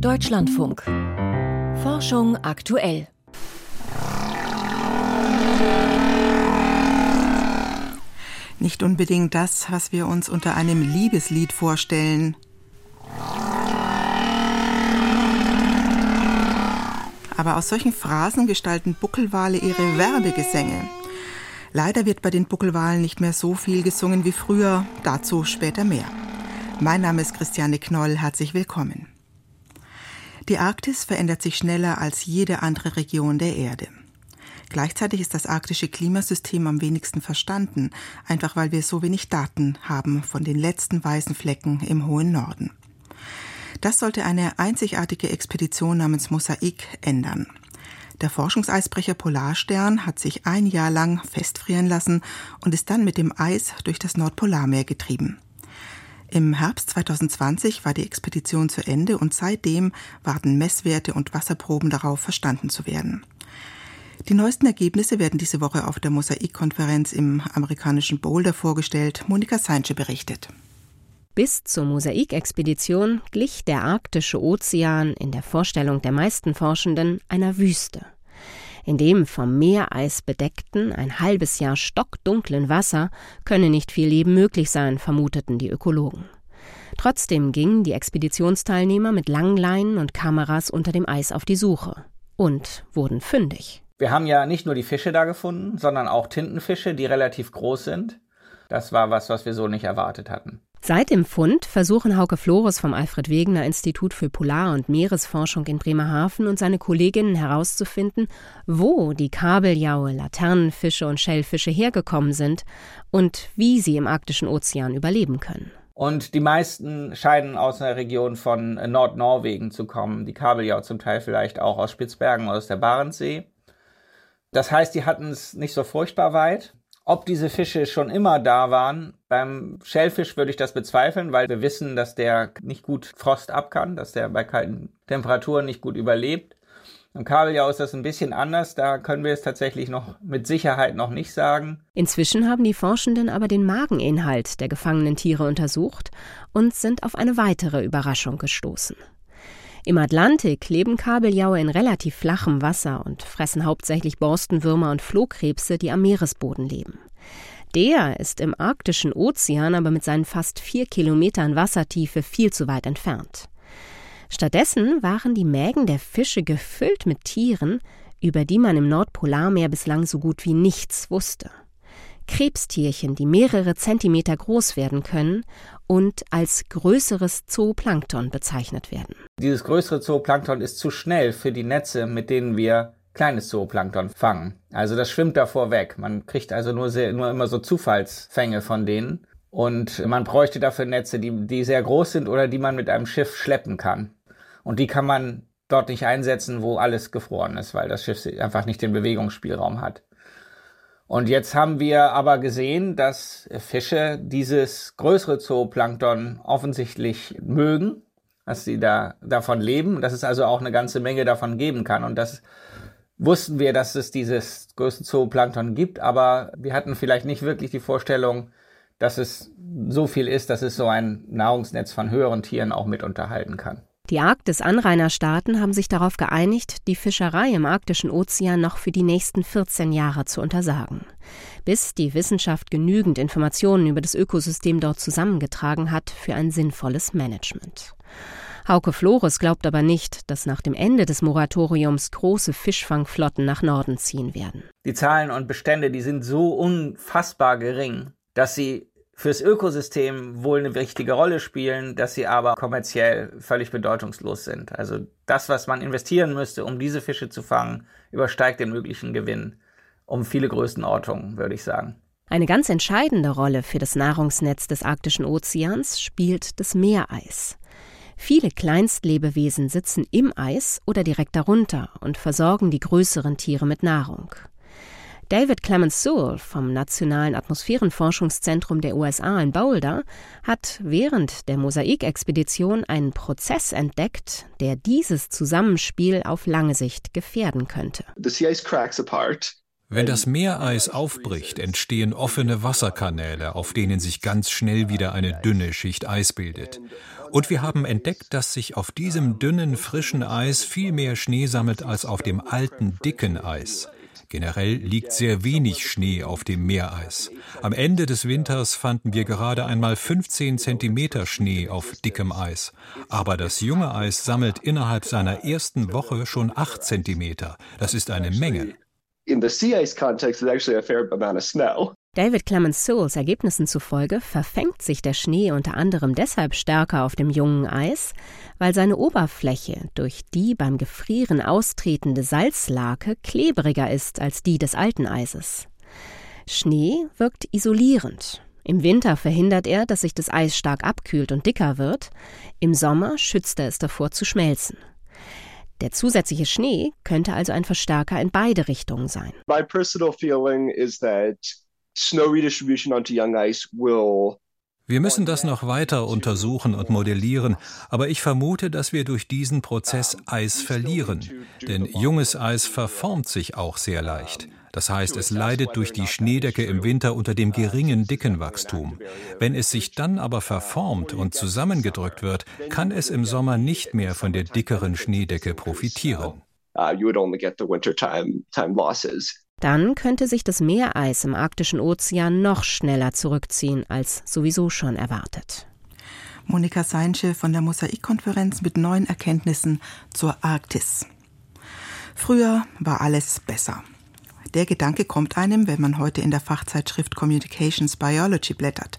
Deutschlandfunk. Forschung aktuell. Nicht unbedingt das, was wir uns unter einem Liebeslied vorstellen. Aber aus solchen Phrasen gestalten Buckelwale ihre Werbegesänge. Leider wird bei den Buckelwalen nicht mehr so viel gesungen wie früher, dazu später mehr. Mein Name ist Christiane Knoll, herzlich willkommen. Die Arktis verändert sich schneller als jede andere Region der Erde. Gleichzeitig ist das arktische Klimasystem am wenigsten verstanden, einfach weil wir so wenig Daten haben von den letzten weißen Flecken im hohen Norden. Das sollte eine einzigartige Expedition namens Mosaik ändern. Der Forschungseisbrecher Polarstern hat sich ein Jahr lang festfrieren lassen und ist dann mit dem Eis durch das Nordpolarmeer getrieben. Im Herbst 2020 war die Expedition zu Ende und seitdem warten Messwerte und Wasserproben darauf, verstanden zu werden. Die neuesten Ergebnisse werden diese Woche auf der Mosaikkonferenz im amerikanischen Boulder vorgestellt. Monika Seinsche berichtet. Bis zur Mosaikexpedition glich der arktische Ozean in der Vorstellung der meisten Forschenden einer Wüste. In dem vom Meereis bedeckten, ein halbes Jahr stockdunklen Wasser könne nicht viel Leben möglich sein, vermuteten die Ökologen. Trotzdem gingen die Expeditionsteilnehmer mit Langleinen und Kameras unter dem Eis auf die Suche und wurden fündig. Wir haben ja nicht nur die Fische da gefunden, sondern auch Tintenfische, die relativ groß sind. Das war was, was wir so nicht erwartet hatten. Seit dem Fund versuchen Hauke Flores vom Alfred Wegener Institut für Polar- und Meeresforschung in Bremerhaven und seine Kolleginnen herauszufinden, wo die Kabeljaue, Laternenfische und Schellfische hergekommen sind und wie sie im arktischen Ozean überleben können. Und die meisten scheinen aus einer Region von Nordnorwegen zu kommen. Die Kabeljau zum Teil vielleicht auch aus Spitzbergen oder aus der Barentssee. Das heißt, die hatten es nicht so furchtbar weit. Ob diese Fische schon immer da waren, beim Schellfisch würde ich das bezweifeln, weil wir wissen, dass der nicht gut Frost ab kann, dass der bei kalten Temperaturen nicht gut überlebt. Im Kabeljau ist das ein bisschen anders, da können wir es tatsächlich noch mit Sicherheit noch nicht sagen. Inzwischen haben die Forschenden aber den Mageninhalt der gefangenen Tiere untersucht und sind auf eine weitere Überraschung gestoßen. Im Atlantik leben Kabeljaue in relativ flachem Wasser und fressen hauptsächlich Borstenwürmer und Flohkrebse, die am Meeresboden leben. Der ist im arktischen Ozean aber mit seinen fast vier Kilometern Wassertiefe viel zu weit entfernt. Stattdessen waren die Mägen der Fische gefüllt mit Tieren, über die man im Nordpolarmeer bislang so gut wie nichts wusste. Krebstierchen, die mehrere Zentimeter groß werden können und als größeres Zooplankton bezeichnet werden. Dieses größere Zooplankton ist zu schnell für die Netze, mit denen wir kleines Zooplankton fangen. Also das schwimmt davor weg. Man kriegt also nur, sehr, nur immer so Zufallsfänge von denen. Und man bräuchte dafür Netze, die, die sehr groß sind oder die man mit einem Schiff schleppen kann. Und die kann man dort nicht einsetzen, wo alles gefroren ist, weil das Schiff einfach nicht den Bewegungsspielraum hat. Und jetzt haben wir aber gesehen, dass Fische dieses größere Zooplankton offensichtlich mögen, dass sie da davon leben, dass es also auch eine ganze Menge davon geben kann. Und das wussten wir, dass es dieses größte Zooplankton gibt, aber wir hatten vielleicht nicht wirklich die Vorstellung, dass es so viel ist, dass es so ein Nahrungsnetz von höheren Tieren auch mit unterhalten kann. Die Arktis-Anrainerstaaten haben sich darauf geeinigt, die Fischerei im arktischen Ozean noch für die nächsten 14 Jahre zu untersagen. Bis die Wissenschaft genügend Informationen über das Ökosystem dort zusammengetragen hat für ein sinnvolles Management. Hauke Flores glaubt aber nicht, dass nach dem Ende des Moratoriums große Fischfangflotten nach Norden ziehen werden. Die Zahlen und Bestände, die sind so unfassbar gering, dass sie fürs Ökosystem wohl eine wichtige Rolle spielen, dass sie aber kommerziell völlig bedeutungslos sind. Also das, was man investieren müsste, um diese Fische zu fangen, übersteigt den möglichen Gewinn um viele Größenordnungen, würde ich sagen. Eine ganz entscheidende Rolle für das Nahrungsnetz des arktischen Ozeans spielt das Meereis. Viele Kleinstlebewesen sitzen im Eis oder direkt darunter und versorgen die größeren Tiere mit Nahrung. David Clemens Sewell vom Nationalen Atmosphärenforschungszentrum der USA in Boulder hat während der Mosaikexpedition einen Prozess entdeckt, der dieses Zusammenspiel auf lange Sicht gefährden könnte. Wenn das Meereis aufbricht, entstehen offene Wasserkanäle, auf denen sich ganz schnell wieder eine dünne Schicht Eis bildet. Und wir haben entdeckt, dass sich auf diesem dünnen, frischen Eis viel mehr Schnee sammelt als auf dem alten, dicken Eis. Generell liegt sehr wenig Schnee auf dem Meereis. Am Ende des Winters fanden wir gerade einmal 15 Zentimeter Schnee auf dickem Eis. Aber das junge Eis sammelt innerhalb seiner ersten Woche schon 8 Zentimeter. Das ist eine Menge. In the sea ice context, it's actually a fair amount of snow. David Clemens Sewells Ergebnissen zufolge verfängt sich der Schnee unter anderem deshalb stärker auf dem jungen Eis, weil seine Oberfläche durch die beim Gefrieren austretende Salzlake klebriger ist als die des alten Eises. Schnee wirkt isolierend. Im Winter verhindert er, dass sich das Eis stark abkühlt und dicker wird, im Sommer schützt er es davor zu schmelzen. Der zusätzliche Schnee könnte also ein Verstärker in beide Richtungen sein. My personal feeling is that snow redistribution onto young ice will wir müssen das noch weiter untersuchen und modellieren, aber ich vermute, dass wir durch diesen Prozess Eis verlieren, denn junges Eis verformt sich auch sehr leicht. Das heißt, es leidet durch die Schneedecke im Winter unter dem geringen Dickenwachstum. Wenn es sich dann aber verformt und zusammengedrückt wird, kann es im Sommer nicht mehr von der dickeren Schneedecke profitieren. Uh, dann könnte sich das Meereis im arktischen Ozean noch schneller zurückziehen als sowieso schon erwartet. Monika Seinsche von der Mosaikkonferenz mit neuen Erkenntnissen zur Arktis. Früher war alles besser. Der Gedanke kommt einem, wenn man heute in der Fachzeitschrift Communications Biology blättert.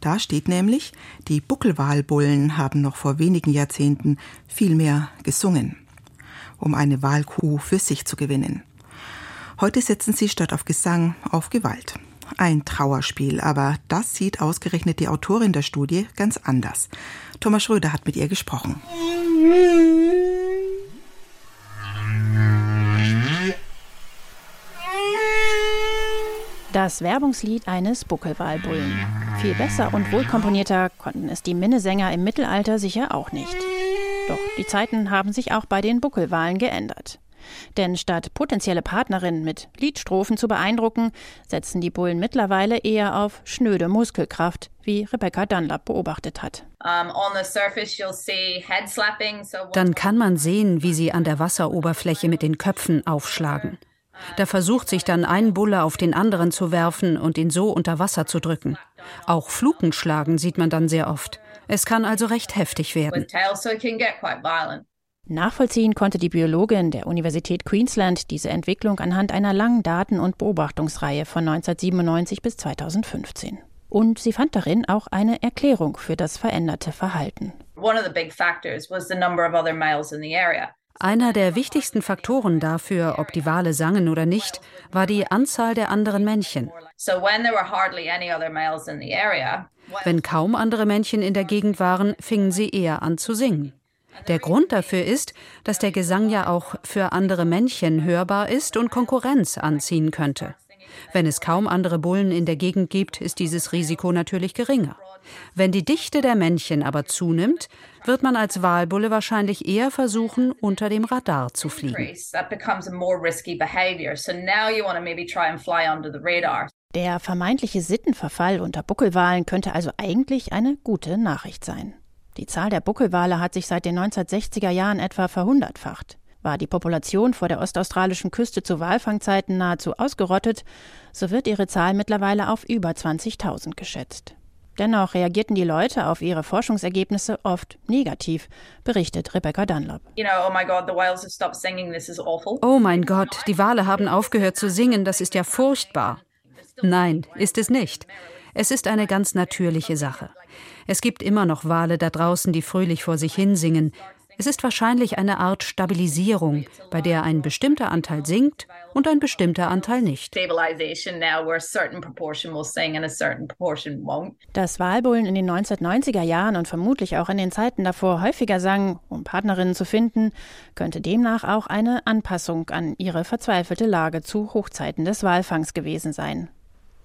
Da steht nämlich, die Buckelwalbullen haben noch vor wenigen Jahrzehnten viel mehr gesungen, um eine Walkuh für sich zu gewinnen. Heute setzen sie statt auf Gesang auf Gewalt. Ein Trauerspiel, aber das sieht ausgerechnet die Autorin der Studie ganz anders. Thomas Schröder hat mit ihr gesprochen. Das Werbungslied eines Buckelwalbullen. Viel besser und wohlkomponierter konnten es die Minnesänger im Mittelalter sicher auch nicht. Doch die Zeiten haben sich auch bei den Buckelwalen geändert. Denn statt potenzielle Partnerinnen mit Liedstrophen zu beeindrucken, setzen die Bullen mittlerweile eher auf schnöde Muskelkraft, wie Rebecca Dunlap beobachtet hat. Dann kann man sehen, wie sie an der Wasseroberfläche mit den Köpfen aufschlagen. Da versucht sich dann ein Bulle auf den anderen zu werfen und ihn so unter Wasser zu drücken. Auch Fluken schlagen sieht man dann sehr oft. Es kann also recht heftig werden. Nachvollziehen konnte die Biologin der Universität Queensland diese Entwicklung anhand einer langen Daten- und Beobachtungsreihe von 1997 bis 2015. Und sie fand darin auch eine Erklärung für das veränderte Verhalten. Einer der wichtigsten Faktoren dafür, ob die Wale sangen oder nicht, war die Anzahl der anderen Männchen. Wenn kaum andere Männchen in der Gegend waren, fingen sie eher an zu singen. Der Grund dafür ist, dass der Gesang ja auch für andere Männchen hörbar ist und Konkurrenz anziehen könnte. Wenn es kaum andere Bullen in der Gegend gibt, ist dieses Risiko natürlich geringer. Wenn die Dichte der Männchen aber zunimmt, wird man als Walbulle wahrscheinlich eher versuchen, unter dem Radar zu fliegen. Der vermeintliche Sittenverfall unter Buckelwalen könnte also eigentlich eine gute Nachricht sein. Die Zahl der Buckelwale hat sich seit den 1960er Jahren etwa verhundertfacht. War die Population vor der ostaustralischen Küste zu Walfangzeiten nahezu ausgerottet, so wird ihre Zahl mittlerweile auf über 20.000 geschätzt. Dennoch reagierten die Leute auf ihre Forschungsergebnisse oft negativ, berichtet Rebecca Dunlop. Oh mein Gott, die Wale haben aufgehört zu singen, das ist ja furchtbar. Nein, ist es nicht. Es ist eine ganz natürliche Sache. Es gibt immer noch Wale da draußen, die fröhlich vor sich hinsingen. Es ist wahrscheinlich eine Art Stabilisierung, bei der ein bestimmter Anteil singt und ein bestimmter Anteil nicht. Dass Walbullen in den 1990er Jahren und vermutlich auch in den Zeiten davor häufiger sangen, um Partnerinnen zu finden, könnte demnach auch eine Anpassung an ihre verzweifelte Lage zu Hochzeiten des Walfangs gewesen sein.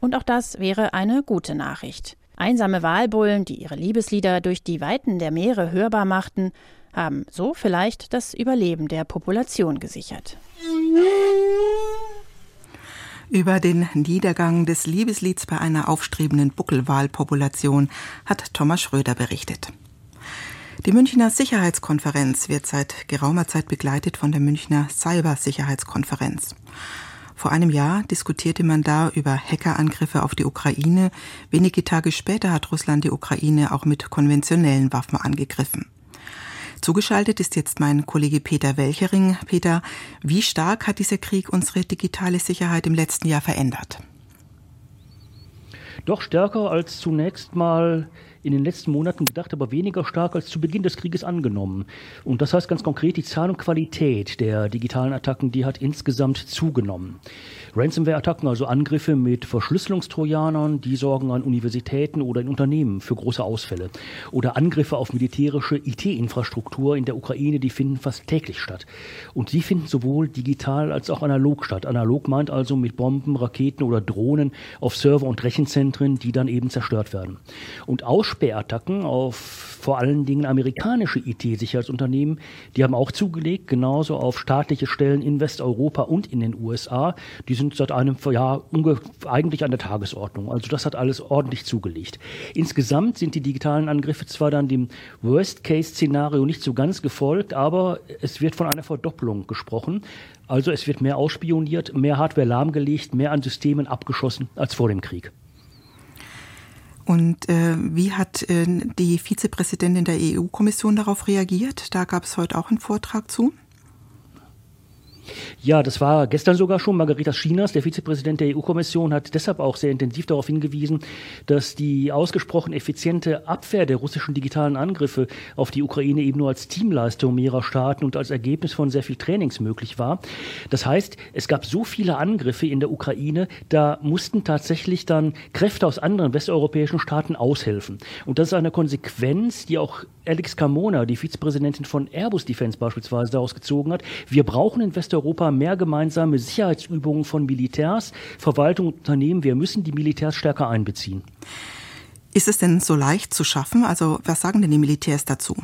Und auch das wäre eine gute Nachricht. Einsame Walbullen, die ihre Liebeslieder durch die Weiten der Meere hörbar machten, haben so vielleicht das Überleben der Population gesichert. Über den Niedergang des Liebeslieds bei einer aufstrebenden Buckelwalpopulation hat Thomas Schröder berichtet. Die Münchner Sicherheitskonferenz wird seit geraumer Zeit begleitet von der Münchner Cybersicherheitskonferenz. Vor einem Jahr diskutierte man da über Hackerangriffe auf die Ukraine. Wenige Tage später hat Russland die Ukraine auch mit konventionellen Waffen angegriffen. Zugeschaltet ist jetzt mein Kollege Peter Welchering. Peter, wie stark hat dieser Krieg unsere digitale Sicherheit im letzten Jahr verändert? Doch stärker als zunächst mal in den letzten Monaten gedacht, aber weniger stark als zu Beginn des Krieges angenommen. Und das heißt ganz konkret, die Zahl und Qualität der digitalen Attacken, die hat insgesamt zugenommen. Ransomware-Attacken, also Angriffe mit Verschlüsselungstrojanern, die sorgen an Universitäten oder in Unternehmen für große Ausfälle. Oder Angriffe auf militärische IT-Infrastruktur in der Ukraine, die finden fast täglich statt. Und die finden sowohl digital als auch analog statt. Analog meint also mit Bomben, Raketen oder Drohnen auf Server und Rechenzentren, die dann eben zerstört werden. Und Aussperrattacken auf vor allen Dingen amerikanische IT-Sicherheitsunternehmen, die haben auch zugelegt, genauso auf staatliche Stellen in Westeuropa und in den USA. Die sind seit einem Jahr eigentlich an der Tagesordnung. Also das hat alles ordentlich zugelegt. Insgesamt sind die digitalen Angriffe zwar dann dem Worst-Case-Szenario nicht so ganz gefolgt, aber es wird von einer Verdopplung gesprochen. Also es wird mehr ausspioniert, mehr Hardware lahmgelegt, mehr an Systemen abgeschossen als vor dem Krieg. Und äh, wie hat äh, die Vizepräsidentin der EU-Kommission darauf reagiert? Da gab es heute auch einen Vortrag zu. Ja, das war gestern sogar schon. Margarita Schinas, der Vizepräsident der EU-Kommission, hat deshalb auch sehr intensiv darauf hingewiesen, dass die ausgesprochen effiziente Abwehr der russischen digitalen Angriffe auf die Ukraine eben nur als Teamleistung mehrerer Staaten und als Ergebnis von sehr viel Trainings möglich war. Das heißt, es gab so viele Angriffe in der Ukraine, da mussten tatsächlich dann Kräfte aus anderen westeuropäischen Staaten aushelfen. Und das ist eine Konsequenz, die auch Alex Carmona, die Vizepräsidentin von Airbus Defense beispielsweise, daraus gezogen hat. Wir brauchen in Westeuropa mehr gemeinsame Sicherheitsübungen von Militärs, Verwaltung und Unternehmen. Wir müssen die Militärs stärker einbeziehen. Ist es denn so leicht zu schaffen? Also was sagen denn die Militärs dazu?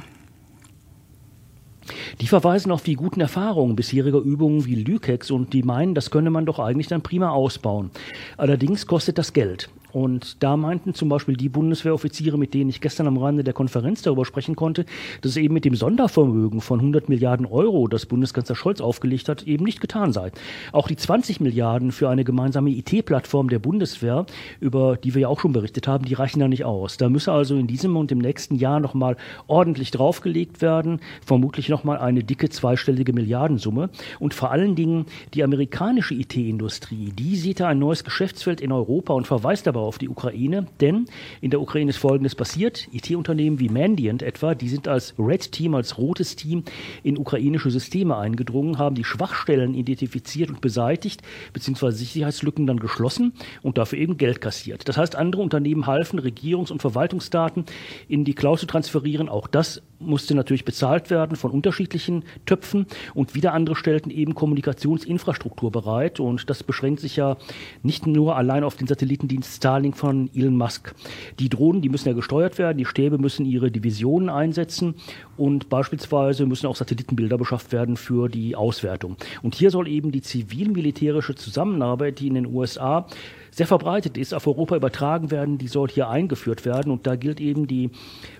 Die verweisen auf die guten Erfahrungen bisheriger Übungen wie Lükex und die meinen, das könne man doch eigentlich dann prima ausbauen. Allerdings kostet das Geld. Und da meinten zum Beispiel die Bundeswehroffiziere, mit denen ich gestern am Rande der Konferenz darüber sprechen konnte, dass eben mit dem Sondervermögen von 100 Milliarden Euro, das Bundeskanzler Scholz aufgelegt hat, eben nicht getan sei. Auch die 20 Milliarden für eine gemeinsame IT-Plattform der Bundeswehr, über die wir ja auch schon berichtet haben, die reichen da nicht aus. Da müsse also in diesem und im nächsten Jahr nochmal ordentlich draufgelegt werden, vermutlich nochmal eine dicke zweistellige Milliardensumme. Und vor allen Dingen die amerikanische IT-Industrie, die sieht da ein neues Geschäftsfeld in Europa und verweist aber aber auf die Ukraine, denn in der Ukraine ist Folgendes passiert. IT-Unternehmen wie Mandiant etwa, die sind als Red Team, als rotes Team in ukrainische Systeme eingedrungen, haben die Schwachstellen identifiziert und beseitigt, beziehungsweise Sicherheitslücken dann geschlossen und dafür eben Geld kassiert. Das heißt, andere Unternehmen halfen, Regierungs- und Verwaltungsdaten in die Cloud zu transferieren. Auch das musste natürlich bezahlt werden von unterschiedlichen Töpfen und wieder andere stellten eben Kommunikationsinfrastruktur bereit und das beschränkt sich ja nicht nur allein auf den Satellitendienst Starlink von Elon Musk. Die Drohnen, die müssen ja gesteuert werden, die Stäbe müssen ihre Divisionen einsetzen und beispielsweise müssen auch Satellitenbilder beschafft werden für die Auswertung. Und hier soll eben die zivil-militärische Zusammenarbeit, die in den USA sehr verbreitet ist, auf Europa übertragen werden, die soll hier eingeführt werden. Und da gilt eben die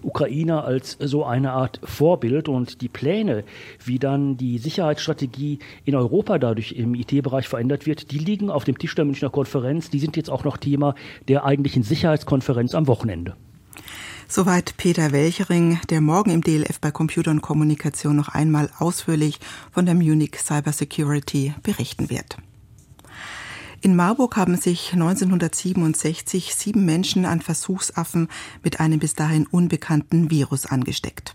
Ukraine als so eine Art Vorbild. Und die Pläne, wie dann die Sicherheitsstrategie in Europa dadurch im IT-Bereich verändert wird, die liegen auf dem Tisch der Münchner Konferenz. Die sind jetzt auch noch Thema der eigentlichen Sicherheitskonferenz am Wochenende. Soweit Peter Welchering, der morgen im DLF bei Computer und Kommunikation noch einmal ausführlich von der Munich Cybersecurity berichten wird. In Marburg haben sich 1967 sieben Menschen an Versuchsaffen mit einem bis dahin unbekannten Virus angesteckt.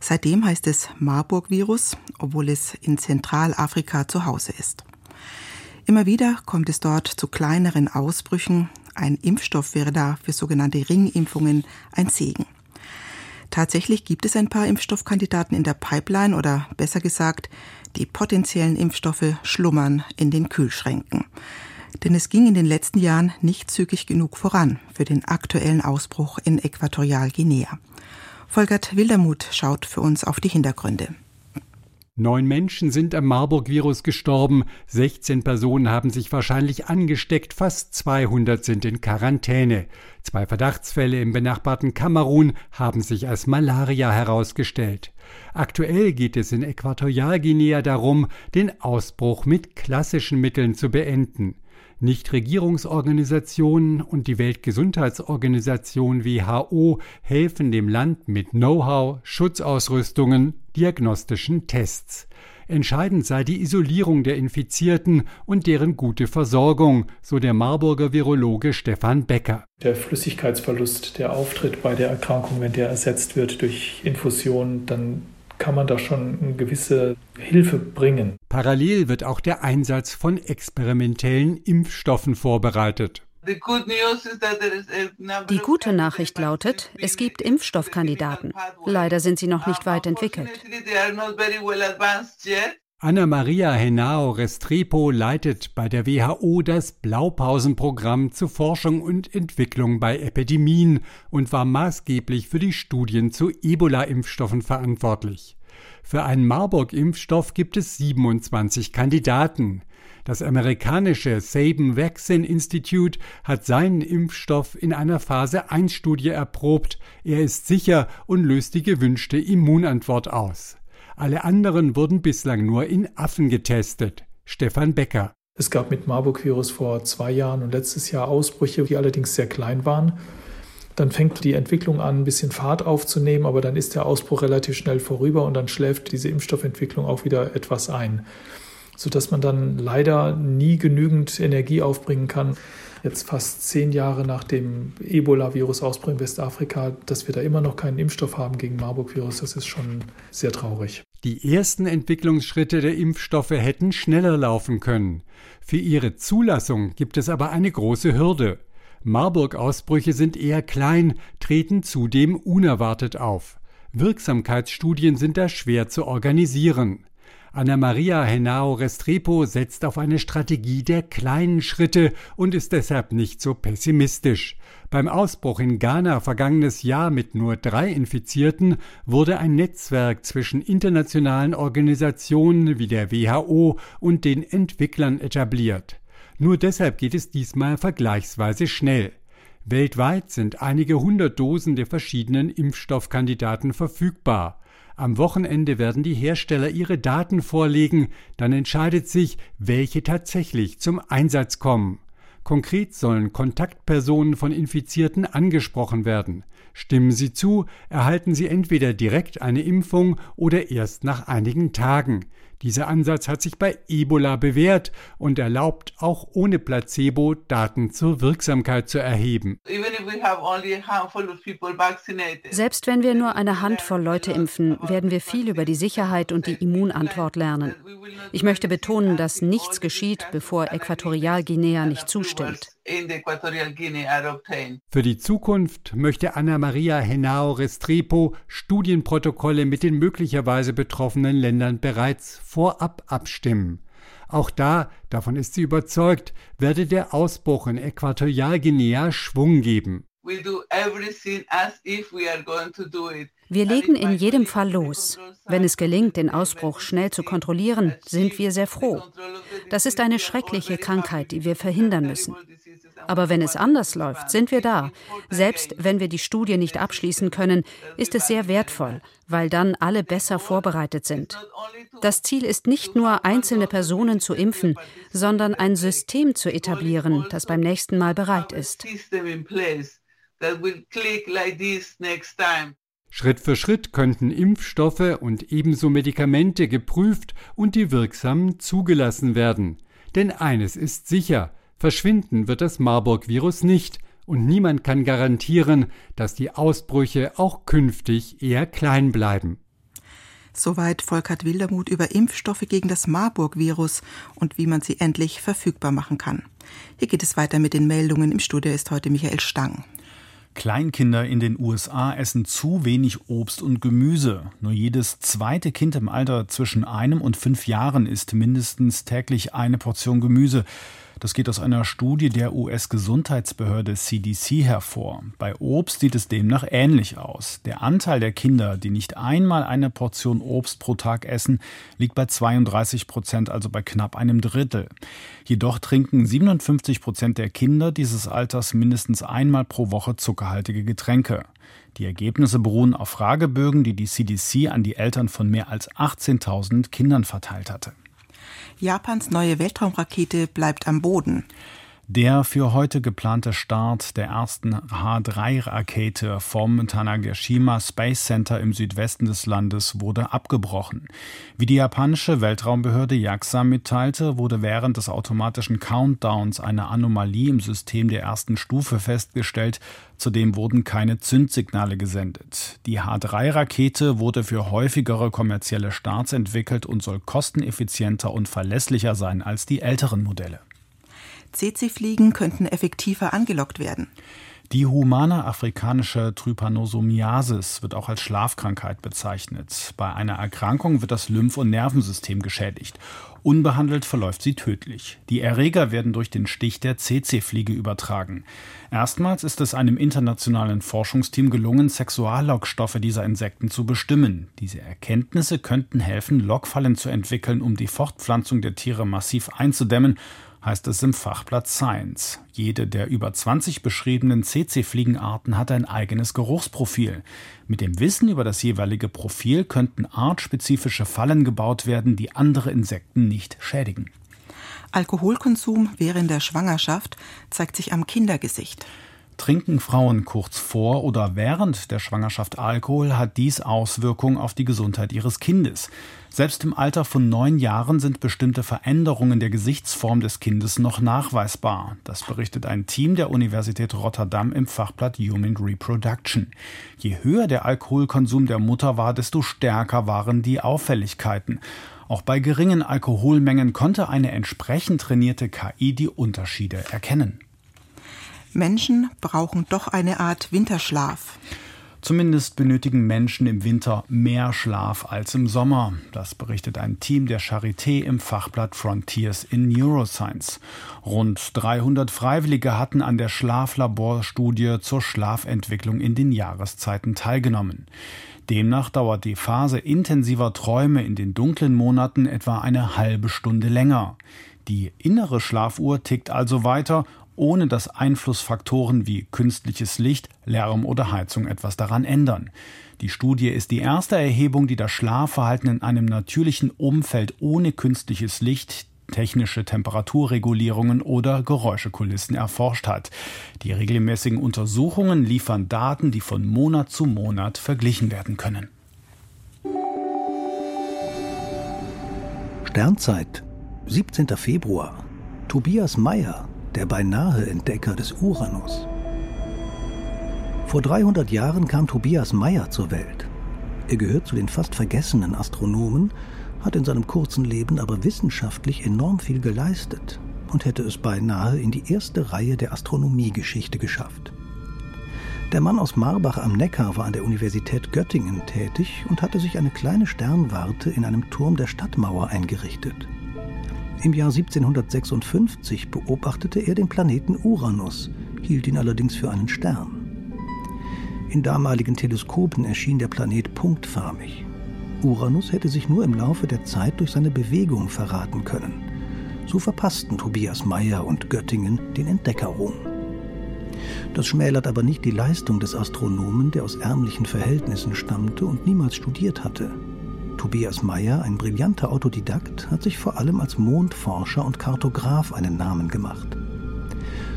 Seitdem heißt es Marburg-Virus, obwohl es in Zentralafrika zu Hause ist. Immer wieder kommt es dort zu kleineren Ausbrüchen. Ein Impfstoff wäre da für sogenannte Ringimpfungen ein Segen. Tatsächlich gibt es ein paar Impfstoffkandidaten in der Pipeline oder besser gesagt, die potenziellen Impfstoffe schlummern in den Kühlschränken denn es ging in den letzten Jahren nicht zügig genug voran für den aktuellen Ausbruch in Äquatorialguinea. Volkert Wildermuth schaut für uns auf die Hintergründe. Neun Menschen sind am Marburg-Virus gestorben, 16 Personen haben sich wahrscheinlich angesteckt, fast 200 sind in Quarantäne. Zwei Verdachtsfälle im benachbarten Kamerun haben sich als Malaria herausgestellt. Aktuell geht es in Äquatorialguinea darum, den Ausbruch mit klassischen Mitteln zu beenden. Nichtregierungsorganisationen und die Weltgesundheitsorganisation WHO helfen dem Land mit Know-how, Schutzausrüstungen, diagnostischen Tests. Entscheidend sei die Isolierung der Infizierten und deren gute Versorgung, so der Marburger Virologe Stefan Becker. Der Flüssigkeitsverlust, der auftritt bei der Erkrankung, wenn der ersetzt wird durch Infusion, dann kann man da schon eine gewisse Hilfe bringen. Parallel wird auch der Einsatz von experimentellen Impfstoffen vorbereitet. Die gute Nachricht lautet, es gibt Impfstoffkandidaten. Leider sind sie noch nicht weit entwickelt. Anna Maria Henao Restrepo leitet bei der WHO das Blaupausenprogramm zur Forschung und Entwicklung bei Epidemien und war maßgeblich für die Studien zu Ebola-Impfstoffen verantwortlich. Für einen Marburg-Impfstoff gibt es 27 Kandidaten. Das amerikanische Sabin Vaccine Institute hat seinen Impfstoff in einer Phase 1 Studie erprobt. Er ist sicher und löst die gewünschte Immunantwort aus. Alle anderen wurden bislang nur in Affen getestet. Stefan Becker. Es gab mit Marburg-Virus vor zwei Jahren und letztes Jahr Ausbrüche, die allerdings sehr klein waren. Dann fängt die Entwicklung an, ein bisschen Fahrt aufzunehmen, aber dann ist der Ausbruch relativ schnell vorüber und dann schläft diese Impfstoffentwicklung auch wieder etwas ein, sodass man dann leider nie genügend Energie aufbringen kann, jetzt fast zehn Jahre nach dem Ebola-Virus-Ausbruch in Westafrika, dass wir da immer noch keinen Impfstoff haben gegen Marburg-Virus, das ist schon sehr traurig. Die ersten Entwicklungsschritte der Impfstoffe hätten schneller laufen können. Für ihre Zulassung gibt es aber eine große Hürde. Marburg-Ausbrüche sind eher klein, treten zudem unerwartet auf. Wirksamkeitsstudien sind da schwer zu organisieren. Anna Maria Henao Restrepo setzt auf eine Strategie der kleinen Schritte und ist deshalb nicht so pessimistisch. Beim Ausbruch in Ghana vergangenes Jahr mit nur drei Infizierten wurde ein Netzwerk zwischen internationalen Organisationen wie der WHO und den Entwicklern etabliert. Nur deshalb geht es diesmal vergleichsweise schnell. Weltweit sind einige hundert Dosen der verschiedenen Impfstoffkandidaten verfügbar. Am Wochenende werden die Hersteller ihre Daten vorlegen, dann entscheidet sich, welche tatsächlich zum Einsatz kommen. Konkret sollen Kontaktpersonen von Infizierten angesprochen werden. Stimmen Sie zu, erhalten Sie entweder direkt eine Impfung oder erst nach einigen Tagen. Dieser Ansatz hat sich bei Ebola bewährt und erlaubt auch ohne Placebo Daten zur Wirksamkeit zu erheben. Selbst wenn wir nur eine Handvoll Leute impfen, werden wir viel über die Sicherheit und die Immunantwort lernen. Ich möchte betonen, dass nichts geschieht, bevor Äquatorialguinea nicht zustimmt. Für die Zukunft möchte Anna Maria Henao Restrepo Studienprotokolle mit den möglicherweise betroffenen Ländern bereits vorab abstimmen. Auch da, davon ist sie überzeugt, werde der Ausbruch in Äquatorialguinea Schwung geben. Wir legen in jedem Fall los. Wenn es gelingt, den Ausbruch schnell zu kontrollieren, sind wir sehr froh. Das ist eine schreckliche Krankheit, die wir verhindern müssen. Aber wenn es anders läuft, sind wir da. Selbst wenn wir die Studie nicht abschließen können, ist es sehr wertvoll, weil dann alle besser vorbereitet sind. Das Ziel ist nicht nur, einzelne Personen zu impfen, sondern ein System zu etablieren, das beim nächsten Mal bereit ist. Schritt für Schritt könnten Impfstoffe und ebenso Medikamente geprüft und die wirksamen zugelassen werden. Denn eines ist sicher, Verschwinden wird das Marburg-Virus nicht, und niemand kann garantieren, dass die Ausbrüche auch künftig eher klein bleiben. Soweit Volkert Wildermuth über Impfstoffe gegen das Marburg-Virus und wie man sie endlich verfügbar machen kann. Hier geht es weiter mit den Meldungen. Im Studio ist heute Michael Stang. Kleinkinder in den USA essen zu wenig Obst und Gemüse. Nur jedes zweite Kind im Alter zwischen einem und fünf Jahren isst mindestens täglich eine Portion Gemüse. Das geht aus einer Studie der US-Gesundheitsbehörde CDC hervor. Bei Obst sieht es demnach ähnlich aus. Der Anteil der Kinder, die nicht einmal eine Portion Obst pro Tag essen, liegt bei 32 Prozent, also bei knapp einem Drittel. Jedoch trinken 57 Prozent der Kinder dieses Alters mindestens einmal pro Woche zuckerhaltige Getränke. Die Ergebnisse beruhen auf Fragebögen, die die CDC an die Eltern von mehr als 18.000 Kindern verteilt hatte. Japans neue Weltraumrakete bleibt am Boden. Der für heute geplante Start der ersten H3-Rakete vom Tanagashima Space Center im Südwesten des Landes wurde abgebrochen. Wie die japanische Weltraumbehörde JAXA mitteilte, wurde während des automatischen Countdowns eine Anomalie im System der ersten Stufe festgestellt. Zudem wurden keine Zündsignale gesendet. Die H3-Rakete wurde für häufigere kommerzielle Starts entwickelt und soll kosteneffizienter und verlässlicher sein als die älteren Modelle. CC-Fliegen könnten effektiver angelockt werden. Die humane afrikanische Trypanosomiasis wird auch als Schlafkrankheit bezeichnet. Bei einer Erkrankung wird das Lymph- und Nervensystem geschädigt. Unbehandelt verläuft sie tödlich. Die Erreger werden durch den Stich der CC-Fliege übertragen. Erstmals ist es einem internationalen Forschungsteam gelungen, Sexuallockstoffe dieser Insekten zu bestimmen. Diese Erkenntnisse könnten helfen, Lockfallen zu entwickeln, um die Fortpflanzung der Tiere massiv einzudämmen heißt es im Fachblatt Science. Jede der über 20 beschriebenen CC-Fliegenarten hat ein eigenes Geruchsprofil. Mit dem Wissen über das jeweilige Profil könnten artspezifische Fallen gebaut werden, die andere Insekten nicht schädigen. Alkoholkonsum während der Schwangerschaft zeigt sich am Kindergesicht. Trinken Frauen kurz vor oder während der Schwangerschaft Alkohol, hat dies Auswirkungen auf die Gesundheit ihres Kindes. Selbst im Alter von neun Jahren sind bestimmte Veränderungen der Gesichtsform des Kindes noch nachweisbar. Das berichtet ein Team der Universität Rotterdam im Fachblatt Human Reproduction. Je höher der Alkoholkonsum der Mutter war, desto stärker waren die Auffälligkeiten. Auch bei geringen Alkoholmengen konnte eine entsprechend trainierte KI die Unterschiede erkennen. Menschen brauchen doch eine Art Winterschlaf. Zumindest benötigen Menschen im Winter mehr Schlaf als im Sommer. Das berichtet ein Team der Charité im Fachblatt Frontiers in Neuroscience. Rund 300 Freiwillige hatten an der Schlaflaborstudie zur Schlafentwicklung in den Jahreszeiten teilgenommen. Demnach dauert die Phase intensiver Träume in den dunklen Monaten etwa eine halbe Stunde länger. Die innere Schlafuhr tickt also weiter ohne dass Einflussfaktoren wie künstliches Licht, Lärm oder Heizung etwas daran ändern. Die Studie ist die erste Erhebung, die das Schlafverhalten in einem natürlichen Umfeld ohne künstliches Licht, technische Temperaturregulierungen oder Geräuschekulissen erforscht hat. Die regelmäßigen Untersuchungen liefern Daten, die von Monat zu Monat verglichen werden können. Sternzeit, 17. Februar. Tobias Meyer der beinahe Entdecker des Uranus. Vor 300 Jahren kam Tobias Meyer zur Welt. Er gehört zu den fast vergessenen Astronomen, hat in seinem kurzen Leben aber wissenschaftlich enorm viel geleistet und hätte es beinahe in die erste Reihe der Astronomiegeschichte geschafft. Der Mann aus Marbach am Neckar war an der Universität Göttingen tätig und hatte sich eine kleine Sternwarte in einem Turm der Stadtmauer eingerichtet. Im Jahr 1756 beobachtete er den Planeten Uranus, hielt ihn allerdings für einen Stern. In damaligen Teleskopen erschien der Planet punktförmig. Uranus hätte sich nur im Laufe der Zeit durch seine Bewegung verraten können. So verpassten Tobias Meyer und Göttingen den Entdeckerruhm. Das schmälert aber nicht die Leistung des Astronomen, der aus ärmlichen Verhältnissen stammte und niemals studiert hatte. Tobias Meyer, ein brillanter Autodidakt, hat sich vor allem als Mondforscher und Kartograf einen Namen gemacht.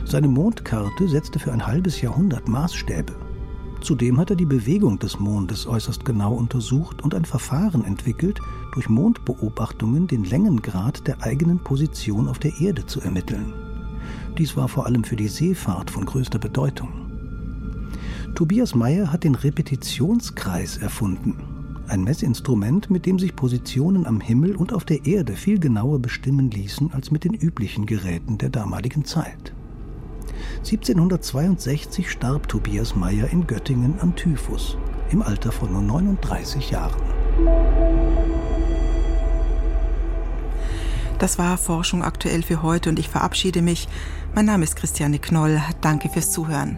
Seine Mondkarte setzte für ein halbes Jahrhundert Maßstäbe. Zudem hat er die Bewegung des Mondes äußerst genau untersucht und ein Verfahren entwickelt, durch Mondbeobachtungen den Längengrad der eigenen Position auf der Erde zu ermitteln. Dies war vor allem für die Seefahrt von größter Bedeutung. Tobias Meyer hat den Repetitionskreis erfunden, ein Messinstrument, mit dem sich Positionen am Himmel und auf der Erde viel genauer bestimmen ließen als mit den üblichen Geräten der damaligen Zeit. 1762 starb Tobias Meyer in Göttingen an Typhus im Alter von nur 39 Jahren. Das war Forschung aktuell für heute und ich verabschiede mich. Mein Name ist Christiane Knoll. Danke fürs Zuhören.